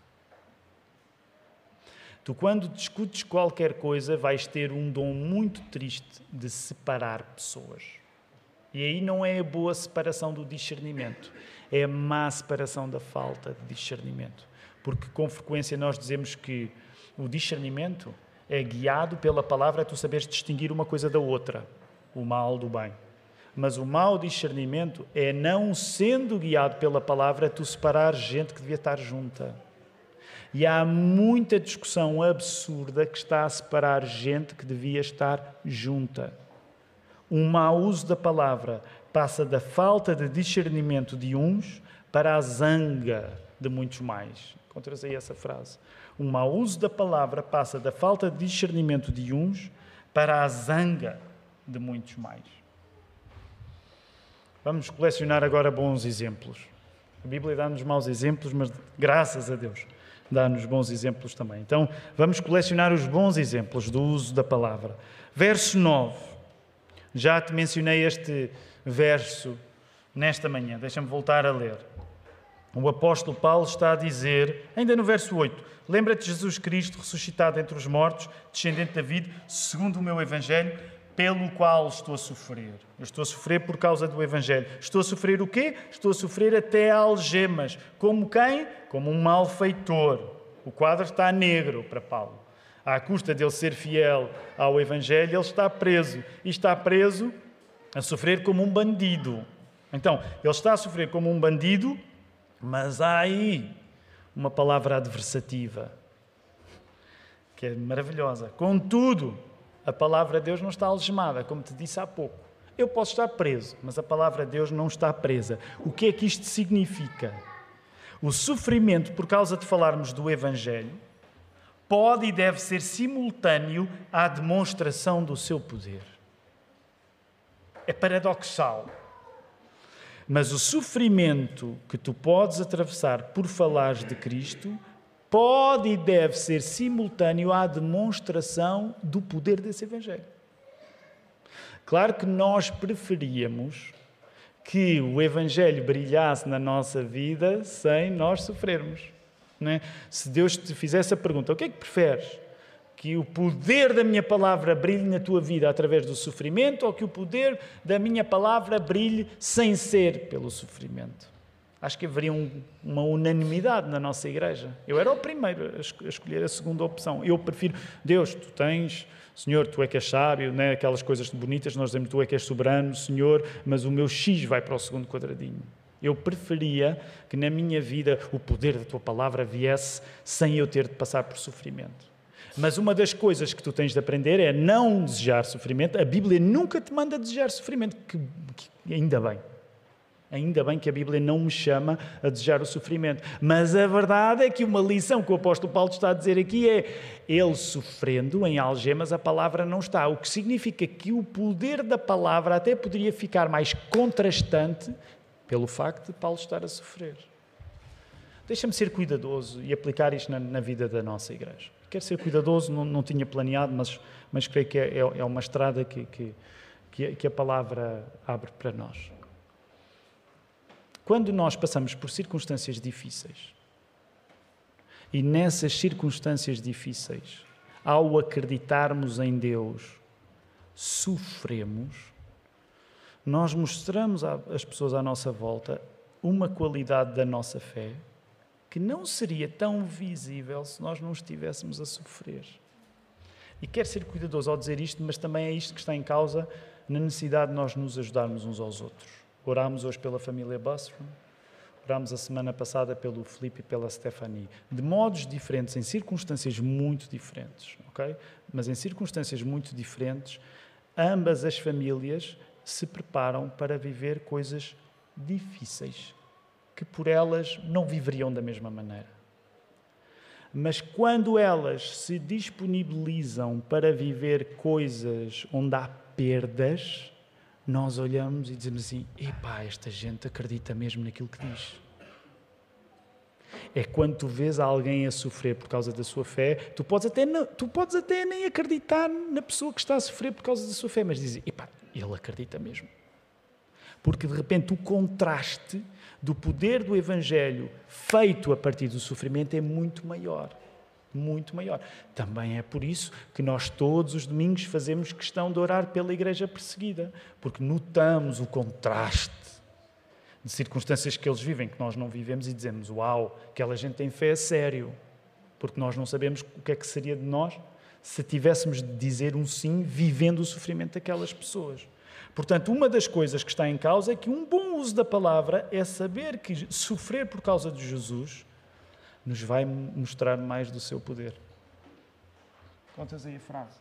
Tu, quando discutes qualquer coisa, vais ter um dom muito triste de separar pessoas. E aí não é a boa separação do discernimento, é a má separação da falta de discernimento. Porque com frequência nós dizemos que o discernimento é guiado pela palavra, tu saberes distinguir uma coisa da outra, o mal do bem. Mas o mau discernimento é não sendo guiado pela palavra, tu separar gente que devia estar junta. E há muita discussão absurda que está a separar gente que devia estar junta. Um mau uso da palavra passa da falta de discernimento de uns para a zanga de muitos mais. Encontras aí essa frase. Um mau uso da palavra passa da falta de discernimento de uns para a zanga de muitos mais. Vamos colecionar agora bons exemplos. A Bíblia dá-nos maus exemplos, mas graças a Deus dá-nos bons exemplos também. Então, vamos colecionar os bons exemplos do uso da palavra. Verso 9. Já te mencionei este verso nesta manhã, deixa-me voltar a ler. O apóstolo Paulo está a dizer, ainda no verso 8: Lembra-te de Jesus Cristo ressuscitado entre os mortos, descendente de David, segundo o meu evangelho, pelo qual estou a sofrer. Eu estou a sofrer por causa do Evangelho. Estou a sofrer o quê? Estou a sofrer até algemas. Como quem? Como um malfeitor. O quadro está negro para Paulo. À custa de ele ser fiel ao Evangelho, ele está preso. E está preso a sofrer como um bandido. Então, ele está a sofrer como um bandido, mas há aí uma palavra adversativa que é maravilhosa. Contudo, a palavra de Deus não está algemada, como te disse há pouco. Eu posso estar preso, mas a palavra de Deus não está presa. O que é que isto significa? O sofrimento por causa de falarmos do Evangelho pode e deve ser simultâneo à demonstração do seu poder. É paradoxal. Mas o sofrimento que tu podes atravessar por falares de Cristo pode e deve ser simultâneo à demonstração do poder desse Evangelho. Claro que nós preferíamos que o Evangelho brilhasse na nossa vida sem nós sofrermos. É? Se Deus te fizesse a pergunta: o que é que preferes? que o poder da minha palavra brilhe na tua vida através do sofrimento ou que o poder da minha palavra brilhe sem ser pelo sofrimento. Acho que haveria um, uma unanimidade na nossa igreja. Eu era o primeiro a escolher a segunda opção. Eu prefiro, Deus, tu tens, Senhor, tu é que és sábio, né? aquelas coisas bonitas, nós dizemos, tu é que és soberano, Senhor, mas o meu X vai para o segundo quadradinho. Eu preferia que na minha vida o poder da tua palavra viesse sem eu ter de passar por sofrimento. Mas uma das coisas que tu tens de aprender é não desejar sofrimento. A Bíblia nunca te manda desejar sofrimento, que, que, ainda bem. Ainda bem que a Bíblia não me chama a desejar o sofrimento. Mas a verdade é que uma lição que o apóstolo Paulo está a dizer aqui é: ele sofrendo em algemas, a palavra não está. O que significa que o poder da palavra até poderia ficar mais contrastante pelo facto de Paulo estar a sofrer. Deixa-me ser cuidadoso e aplicar isto na, na vida da nossa igreja quero ser cuidadoso, não, não tinha planeado, mas, mas creio que é, é, é uma estrada que, que, que a palavra abre para nós. Quando nós passamos por circunstâncias difíceis, e nessas circunstâncias difíceis, ao acreditarmos em Deus, sofremos, nós mostramos às pessoas à nossa volta uma qualidade da nossa fé que não seria tão visível se nós não estivéssemos a sofrer. E quero ser cuidadoso ao dizer isto, mas também é isto que está em causa na necessidade de nós nos ajudarmos uns aos outros. Orámos hoje pela família Busrum, orámos a semana passada pelo Felipe e pela Stephanie, de modos diferentes, em circunstâncias muito diferentes, ok? Mas em circunstâncias muito diferentes, ambas as famílias se preparam para viver coisas difíceis que por elas não viveriam da mesma maneira. Mas quando elas se disponibilizam para viver coisas onde há perdas, nós olhamos e dizemos assim: epá, esta gente acredita mesmo naquilo que diz. É quando tu vês alguém a sofrer por causa da sua fé, tu podes até, não, tu podes até nem acreditar na pessoa que está a sofrer por causa da sua fé, mas dizes: epá, ele acredita mesmo. Porque de repente o contraste do poder do Evangelho feito a partir do sofrimento é muito maior. Muito maior. Também é por isso que nós todos os domingos fazemos questão de orar pela igreja perseguida, porque notamos o contraste de circunstâncias que eles vivem, que nós não vivemos, e dizemos: Uau, aquela gente tem fé a sério, porque nós não sabemos o que é que seria de nós se tivéssemos de dizer um sim vivendo o sofrimento daquelas pessoas. Portanto, uma das coisas que está em causa é que um bom uso da palavra é saber que sofrer por causa de Jesus nos vai mostrar mais do seu poder. Contas aí a frase.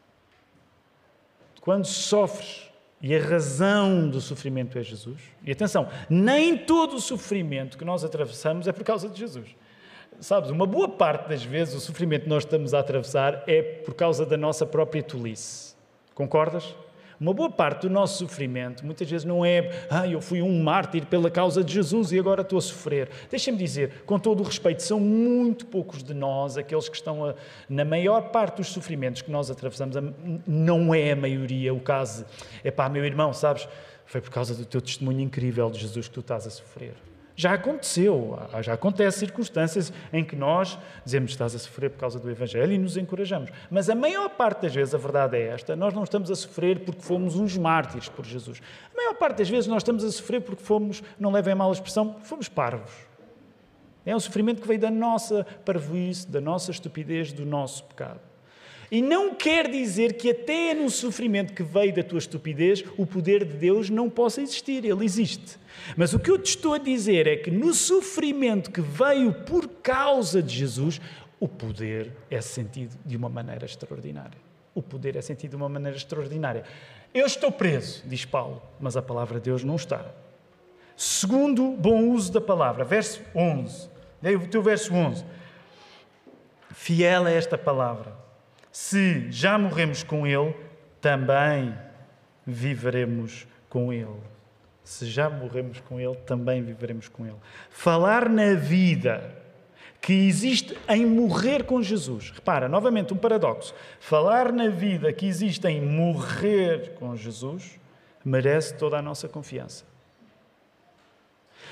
Quando sofres e a razão do sofrimento é Jesus, e atenção, nem todo o sofrimento que nós atravessamos é por causa de Jesus. Sabes, uma boa parte das vezes o sofrimento que nós estamos a atravessar é por causa da nossa própria tolice. Concordas? Uma boa parte do nosso sofrimento muitas vezes não é, ah, eu fui um mártir pela causa de Jesus e agora estou a sofrer. Deixa-me dizer, com todo o respeito, são muito poucos de nós aqueles que estão a, na maior parte dos sofrimentos que nós atravessamos, não é a maioria o caso. É pá, meu irmão, sabes, foi por causa do teu testemunho incrível de Jesus que tu estás a sofrer. Já aconteceu, já acontece circunstâncias em que nós dizemos estás a sofrer por causa do Evangelho e nos encorajamos. Mas a maior parte das vezes a verdade é esta: nós não estamos a sofrer porque fomos uns mártires por Jesus. A maior parte das vezes nós estamos a sofrer porque fomos, não levem mal a expressão, fomos parvos. É um sofrimento que veio da nossa parvoíce, da nossa estupidez, do nosso pecado. E não quer dizer que até no sofrimento que veio da tua estupidez, o poder de Deus não possa existir. Ele existe. Mas o que eu te estou a dizer é que no sofrimento que veio por causa de Jesus, o poder é sentido de uma maneira extraordinária. O poder é sentido de uma maneira extraordinária. Eu estou preso, diz Paulo, mas a palavra de Deus não está. Segundo bom uso da palavra, verso 11. Leia o teu verso 11. Fiel é esta palavra. Se já morremos com Ele, também viveremos com Ele. Se já morremos com Ele, também viveremos com Ele. Falar na vida que existe em morrer com Jesus. Repara, novamente, um paradoxo. Falar na vida que existe em morrer com Jesus merece toda a nossa confiança.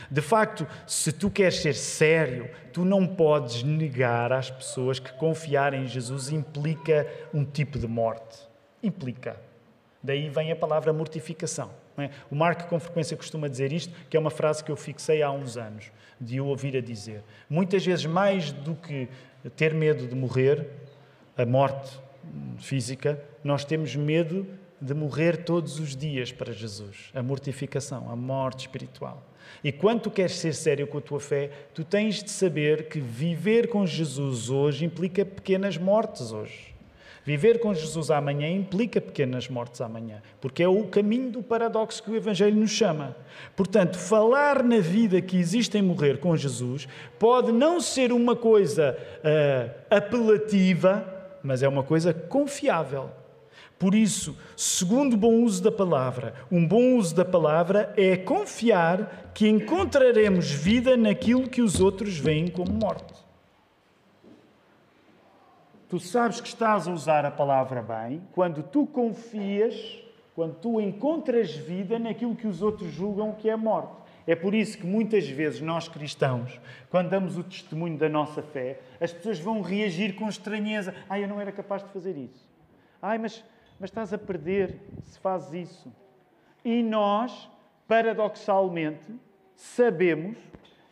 De facto, se tu queres ser sério, tu não podes negar às pessoas que confiar em Jesus implica um tipo de morte. Implica. Daí vem a palavra mortificação. É? O Marco, com frequência, costuma dizer isto, que é uma frase que eu fixei há uns anos, de o ouvir a dizer. Muitas vezes, mais do que ter medo de morrer, a morte física, nós temos medo de morrer todos os dias para Jesus. A mortificação, a morte espiritual. E quando tu queres ser sério com a tua fé, tu tens de saber que viver com Jesus hoje implica pequenas mortes hoje. Viver com Jesus amanhã implica pequenas mortes amanhã, porque é o caminho do paradoxo que o Evangelho nos chama. Portanto, falar na vida que existe em morrer com Jesus pode não ser uma coisa uh, apelativa, mas é uma coisa confiável. Por isso, segundo bom uso da palavra, um bom uso da palavra é confiar que encontraremos vida naquilo que os outros veem como morte. Tu sabes que estás a usar a palavra bem quando tu confias, quando tu encontras vida naquilo que os outros julgam que é morte. É por isso que muitas vezes nós cristãos, quando damos o testemunho da nossa fé, as pessoas vão reagir com estranheza. Ai, eu não era capaz de fazer isso. Ai, mas, mas estás a perder se fazes isso. E nós, paradoxalmente, sabemos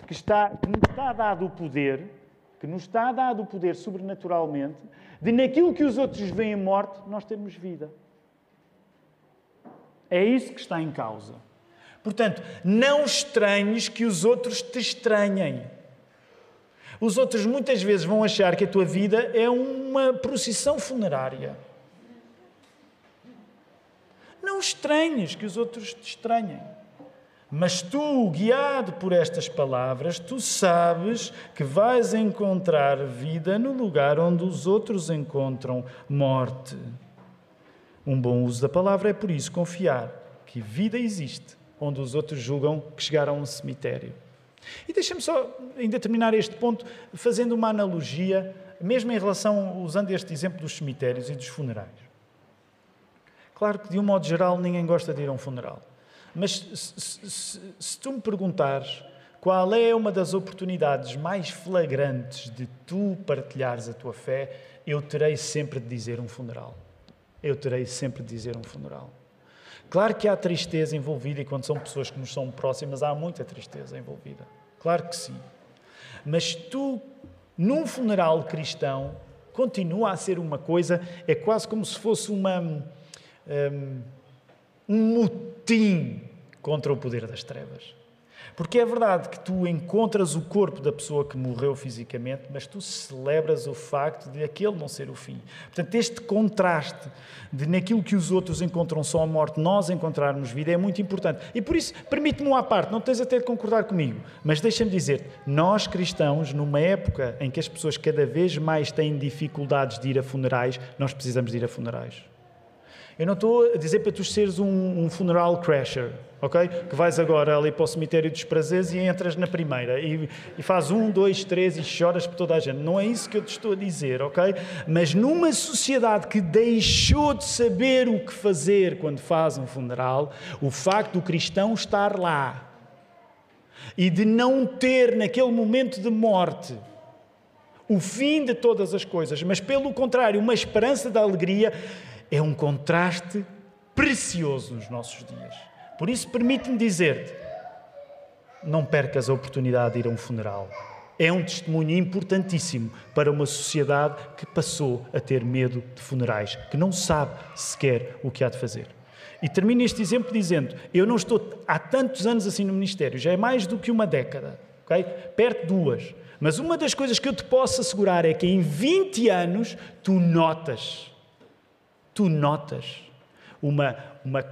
que, está, que nos está dado o poder que nos está dado o poder sobrenaturalmente de naquilo que os outros veem morte, nós temos vida. É isso que está em causa. Portanto, não estranhes que os outros te estranhem. Os outros muitas vezes vão achar que a tua vida é uma procissão funerária. Não estranhes que os outros te estranhem. Mas tu, guiado por estas palavras, tu sabes que vais encontrar vida no lugar onde os outros encontram morte. Um bom uso da palavra é por isso confiar que vida existe onde os outros julgam que chegaram a um cemitério. E deixa-me só ainda terminar este ponto fazendo uma analogia, mesmo em relação, usando este exemplo dos cemitérios e dos funerais. Claro que, de um modo geral, ninguém gosta de ir a um funeral. Mas se, se, se, tu me perguntares qual é uma das oportunidades mais flagrantes de tu partilhares a tua fé, eu terei sempre de dizer um funeral. Eu terei sempre de dizer um funeral. Claro que há tristeza envolvida e quando são pessoas que nos são próximas, há muita tristeza envolvida. Claro que sim. Mas tu, num funeral cristão, continua a ser uma coisa, é quase como se fosse uma. Um, um motim contra o poder das trevas. Porque é verdade que tu encontras o corpo da pessoa que morreu fisicamente, mas tu celebras o facto de aquele não ser o fim. Portanto, este contraste de naquilo que os outros encontram só a morte, nós encontrarmos vida, é muito importante. E por isso, permite-me uma parte, não tens até de concordar comigo, mas deixa-me dizer nós cristãos, numa época em que as pessoas cada vez mais têm dificuldades de ir a funerais, nós precisamos de ir a funerais. Eu não estou a dizer para tu seres um, um, funeral crasher, ok? Que vais agora ali para o cemitério dos prazeres e entras na primeira e, e faz um, dois, três e choras por toda a gente. Não é isso que eu te estou a dizer, ok? Mas numa sociedade que deixou de saber o que fazer quando faz um funeral, o facto do cristão estar lá e de não ter naquele momento de morte o fim de todas as coisas, mas pelo contrário, uma esperança da alegria é um contraste precioso nos nossos dias. Por isso, permite-me dizer-te: não percas a oportunidade de ir a um funeral. É um testemunho importantíssimo para uma sociedade que passou a ter medo de funerais, que não sabe sequer o que há de fazer. E termino este exemplo dizendo: eu não estou há tantos anos assim no ministério, já é mais do que uma década, ok? Perto de duas. Mas uma das coisas que eu te posso assegurar é que em 20 anos tu notas tu notas uma, uma,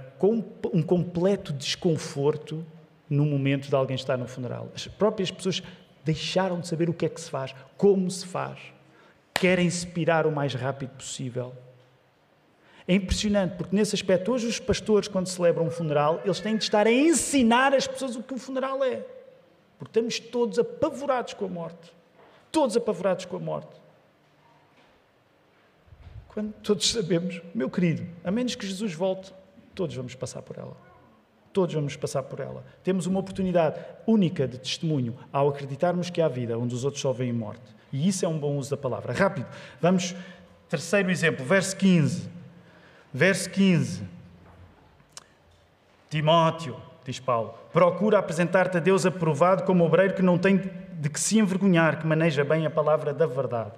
um completo desconforto no momento de alguém estar no funeral. As próprias pessoas deixaram de saber o que é que se faz, como se faz, querem expirar o mais rápido possível. É impressionante, porque nesse aspecto, hoje os pastores, quando celebram um funeral, eles têm de estar a ensinar as pessoas o que um funeral é. Porque estamos todos apavorados com a morte. Todos apavorados com a morte. Quando todos sabemos, meu querido, a menos que Jesus volte, todos vamos passar por ela. Todos vamos passar por ela. Temos uma oportunidade única de testemunho ao acreditarmos que há vida onde os outros só veem morte. E isso é um bom uso da palavra. Rápido, vamos. Terceiro exemplo, verso 15. Verso 15. Timóteo, diz Paulo, procura apresentar-te a Deus aprovado como obreiro que não tem de que se envergonhar, que maneja bem a palavra da verdade.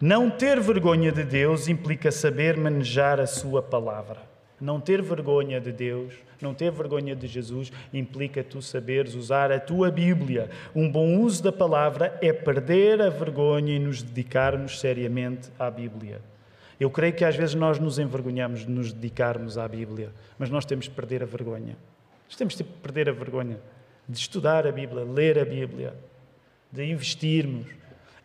Não ter vergonha de Deus implica saber manejar a sua palavra. Não ter vergonha de Deus, não ter vergonha de Jesus, implica tu saberes usar a tua Bíblia. Um bom uso da palavra é perder a vergonha e nos dedicarmos seriamente à Bíblia. Eu creio que às vezes nós nos envergonhamos de nos dedicarmos à Bíblia, mas nós temos de perder a vergonha. Nós temos de perder a vergonha de estudar a Bíblia, ler a Bíblia, de investirmos.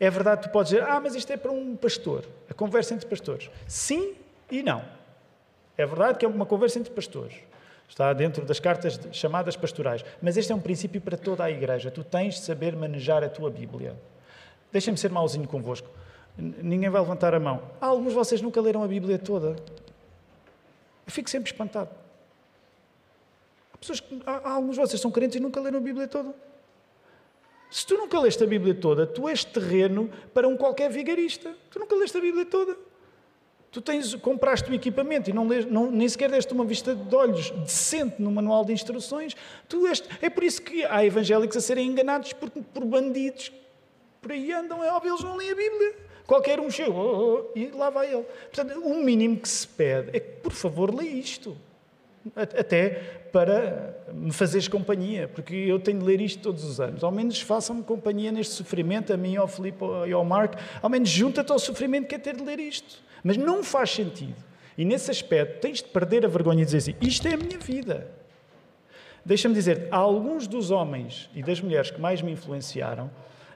É verdade, tu podes dizer, ah, mas isto é para um pastor, a conversa entre pastores. Sim e não. É verdade que é uma conversa entre pastores. Está dentro das cartas chamadas pastorais. Mas este é um princípio para toda a igreja. Tu tens de saber manejar a tua Bíblia. Deixem-me ser mauzinho convosco. Ninguém vai levantar a mão. Ah, alguns de vocês nunca leram a Bíblia toda. Eu fico sempre espantado. Há, pessoas que, há, alguns de vocês são crentes e nunca leram a Bíblia toda. Se tu nunca leste a Bíblia toda, tu és terreno para um qualquer vigarista. Tu nunca leste a Bíblia toda. Tu tens, compraste o equipamento e não, não, nem sequer deste uma vista de olhos decente no manual de instruções. Tu este, é por isso que há evangélicos a serem enganados por, por bandidos. Por aí andam, é óbvio, eles não leem a Bíblia. Qualquer um chega oh, oh, e lá vai ele. Portanto, o mínimo que se pede é que, por favor, leia isto. Até para me fazeres companhia, porque eu tenho de ler isto todos os anos. Ao menos façam-me companhia neste sofrimento, a mim, ao Filipe e ao Marco. Ao menos junta-te ao sofrimento que é ter de ler isto. Mas não faz sentido. E nesse aspecto tens de perder a vergonha e dizer assim: isto é a minha vida. Deixa-me dizer, há alguns dos homens e das mulheres que mais me influenciaram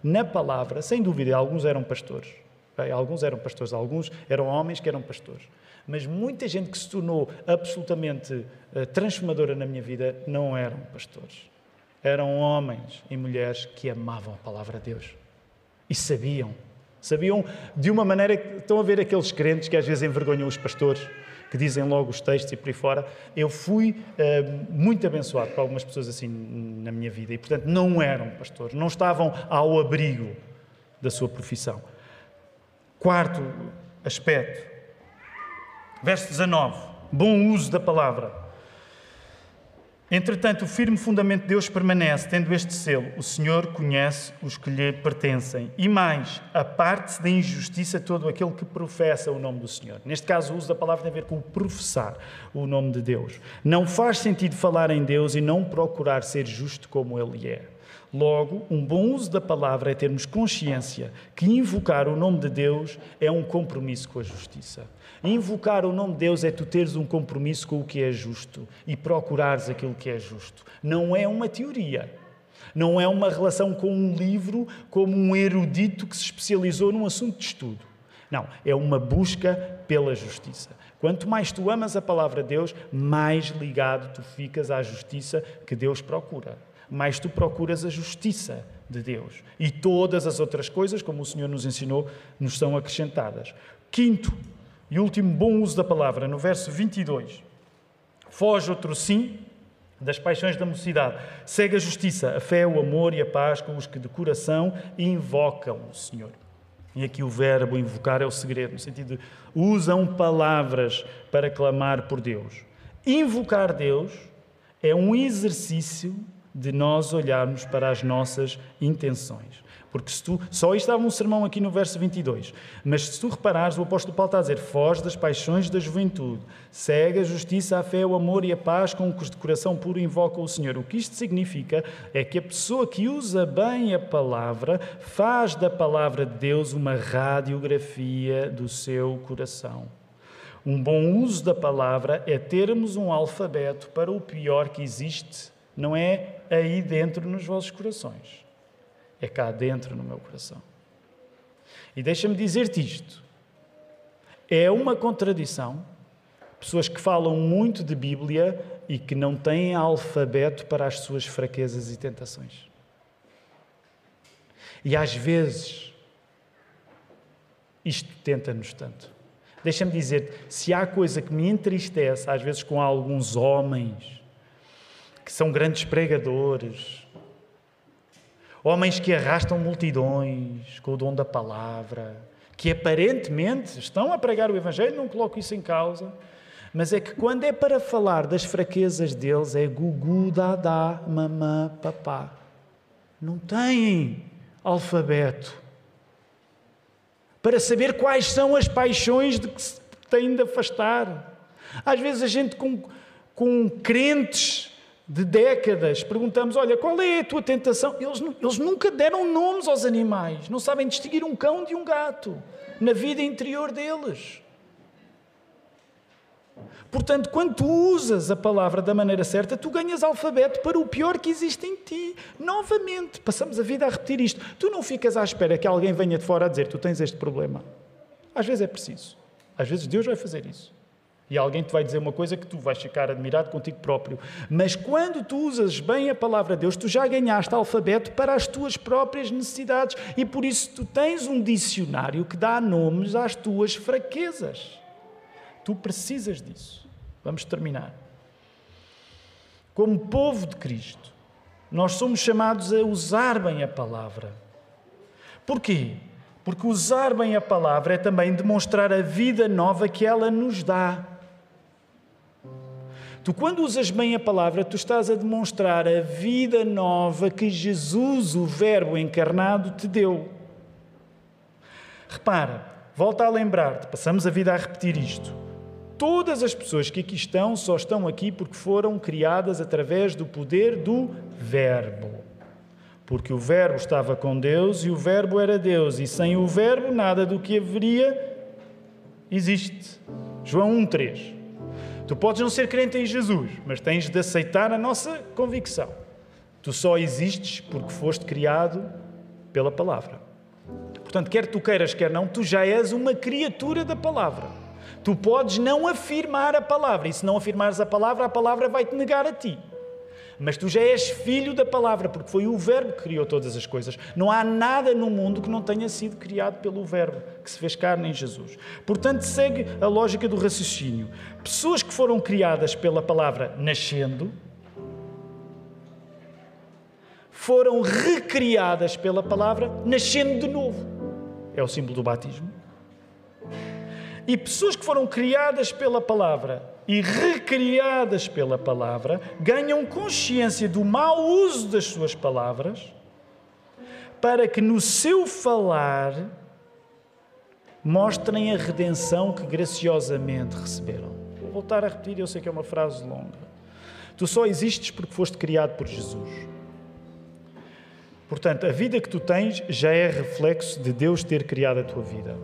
na palavra, sem dúvida, alguns eram pastores. Bem, alguns eram pastores, alguns eram homens que eram pastores. Mas muita gente que se tornou absolutamente uh, transformadora na minha vida não eram pastores. Eram homens e mulheres que amavam a palavra de Deus e sabiam Sabiam de uma maneira que estão a ver aqueles crentes que às vezes envergonham os pastores, que dizem logo os textos e por aí fora. Eu fui uh, muito abençoado por algumas pessoas assim na minha vida e, portanto, não eram pastores, não estavam ao abrigo da sua profissão. Quarto aspecto, verso 19: bom uso da palavra. Entretanto, o firme fundamento de Deus permanece, tendo este selo: o Senhor conhece os que lhe pertencem. E mais, aparte-se da injustiça todo aquele que professa o nome do Senhor. Neste caso, o uso da palavra tem a ver com professar o nome de Deus. Não faz sentido falar em Deus e não procurar ser justo como Ele é. Logo, um bom uso da palavra é termos consciência que invocar o nome de Deus é um compromisso com a justiça. Invocar o nome de Deus é tu teres um compromisso com o que é justo e procurares aquilo que é justo. Não é uma teoria. Não é uma relação com um livro como um erudito que se especializou num assunto de estudo. Não, é uma busca pela justiça. Quanto mais tu amas a palavra de Deus, mais ligado tu ficas à justiça que Deus procura mais tu procuras a justiça de Deus. E todas as outras coisas, como o Senhor nos ensinou, nos são acrescentadas. Quinto e último bom uso da palavra, no verso 22. Foge outro sim das paixões da mocidade. Segue a justiça, a fé, o amor e a paz com os que de coração invocam o Senhor. E aqui o verbo invocar é o segredo, no sentido de usam palavras para clamar por Deus. Invocar Deus é um exercício de nós olharmos para as nossas intenções. Porque se tu, só isto estava um sermão aqui no verso 22, mas se tu reparares, o apóstolo Paulo está a dizer: foge das paixões da juventude, segue a justiça, a fé, o amor e a paz com que de coração puro invocam o Senhor. O que isto significa é que a pessoa que usa bem a palavra faz da palavra de Deus uma radiografia do seu coração. Um bom uso da palavra é termos um alfabeto para o pior que existe não é aí dentro nos vossos corações, é cá dentro no meu coração. E deixa-me dizer-te isto: é uma contradição pessoas que falam muito de Bíblia e que não têm alfabeto para as suas fraquezas e tentações. E às vezes, isto tenta-nos tanto. Deixa-me dizer, se há coisa que me entristece, às vezes com alguns homens que são grandes pregadores, homens que arrastam multidões com o dom da palavra, que aparentemente estão a pregar o Evangelho, não coloco isso em causa, mas é que quando é para falar das fraquezas deles, é gugu, dadá, mamã, papá. Não têm alfabeto para saber quais são as paixões de que se têm de afastar. Às vezes a gente com, com crentes de décadas perguntamos: Olha, qual é a tua tentação? Eles, eles nunca deram nomes aos animais, não sabem distinguir um cão de um gato na vida interior deles. Portanto, quando tu usas a palavra da maneira certa, tu ganhas alfabeto para o pior que existe em ti. Novamente, passamos a vida a repetir isto. Tu não ficas à espera que alguém venha de fora a dizer tu tens este problema. Às vezes é preciso. Às vezes Deus vai fazer isso. E alguém te vai dizer uma coisa que tu vais ficar admirado contigo próprio. Mas quando tu usas bem a palavra de Deus, tu já ganhaste alfabeto para as tuas próprias necessidades. E por isso tu tens um dicionário que dá nomes às tuas fraquezas. Tu precisas disso. Vamos terminar. Como povo de Cristo, nós somos chamados a usar bem a palavra. Porquê? Porque usar bem a palavra é também demonstrar a vida nova que ela nos dá. Tu, quando usas bem a palavra, tu estás a demonstrar a vida nova que Jesus, o Verbo encarnado, te deu. Repara, volta a lembrar-te, passamos a vida a repetir isto. Todas as pessoas que aqui estão só estão aqui porque foram criadas através do poder do Verbo. Porque o Verbo estava com Deus e o Verbo era Deus, e sem o Verbo nada do que haveria existe. João 1,3. Tu podes não ser crente em Jesus, mas tens de aceitar a nossa convicção. Tu só existes porque foste criado pela palavra. Portanto, quer tu queiras, quer não, tu já és uma criatura da palavra. Tu podes não afirmar a palavra, e se não afirmares a palavra, a palavra vai te negar a ti. Mas tu já és filho da palavra, porque foi o Verbo que criou todas as coisas. Não há nada no mundo que não tenha sido criado pelo Verbo, que se fez carne em Jesus. Portanto, segue a lógica do raciocínio. Pessoas que foram criadas pela palavra nascendo, foram recriadas pela palavra nascendo de novo. É o símbolo do batismo. E pessoas que foram criadas pela palavra e recriadas pela palavra ganham consciência do mau uso das suas palavras para que no seu falar mostrem a redenção que graciosamente receberam. Vou voltar a repetir, eu sei que é uma frase longa. Tu só existes porque foste criado por Jesus. Portanto, a vida que tu tens já é reflexo de Deus ter criado a tua vida.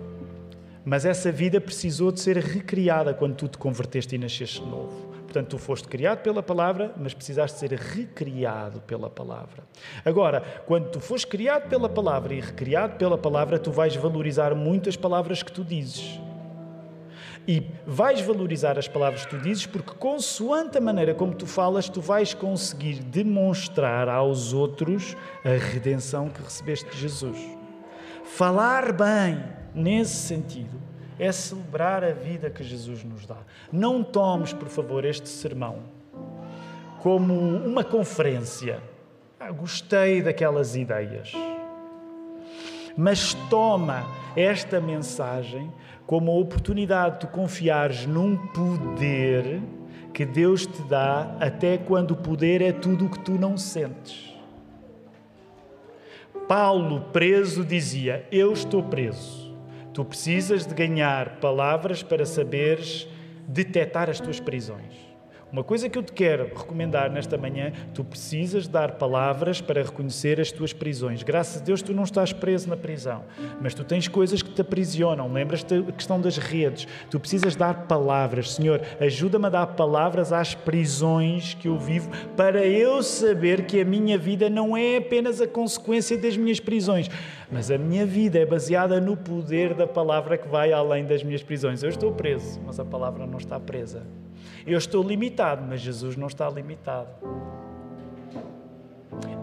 Mas essa vida precisou de ser recriada quando tu te converteste e nasceste novo. Portanto, tu foste criado pela palavra, mas precisaste ser recriado pela palavra. Agora, quando tu foste criado pela palavra e recriado pela palavra, tu vais valorizar muitas palavras que tu dizes. E vais valorizar as palavras que tu dizes, porque, consoante a maneira como tu falas, tu vais conseguir demonstrar aos outros a redenção que recebeste de Jesus. Falar bem nesse sentido, é celebrar a vida que Jesus nos dá. Não tomes, por favor, este sermão como uma conferência. Ah, gostei daquelas ideias. Mas toma esta mensagem como a oportunidade de confiares num poder que Deus te dá até quando o poder é tudo o que tu não sentes. Paulo, preso, dizia: Eu estou preso Tu precisas de ganhar palavras para saberes detectar as tuas prisões. Uma coisa que eu te quero recomendar nesta manhã, tu precisas dar palavras para reconhecer as tuas prisões. Graças a Deus tu não estás preso na prisão, mas tu tens coisas que te aprisionam. Lembras-te da questão das redes. Tu precisas dar palavras. Senhor, ajuda-me a dar palavras às prisões que eu vivo para eu saber que a minha vida não é apenas a consequência das minhas prisões, mas a minha vida é baseada no poder da palavra que vai além das minhas prisões. Eu estou preso, mas a palavra não está presa. Eu estou limitado, mas Jesus não está limitado.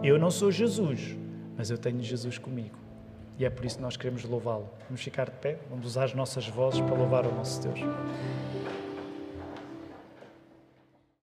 Eu não sou Jesus, mas eu tenho Jesus comigo. E é por isso que nós queremos louvá-lo. Vamos ficar de pé, vamos usar as nossas vozes para louvar o nosso Deus.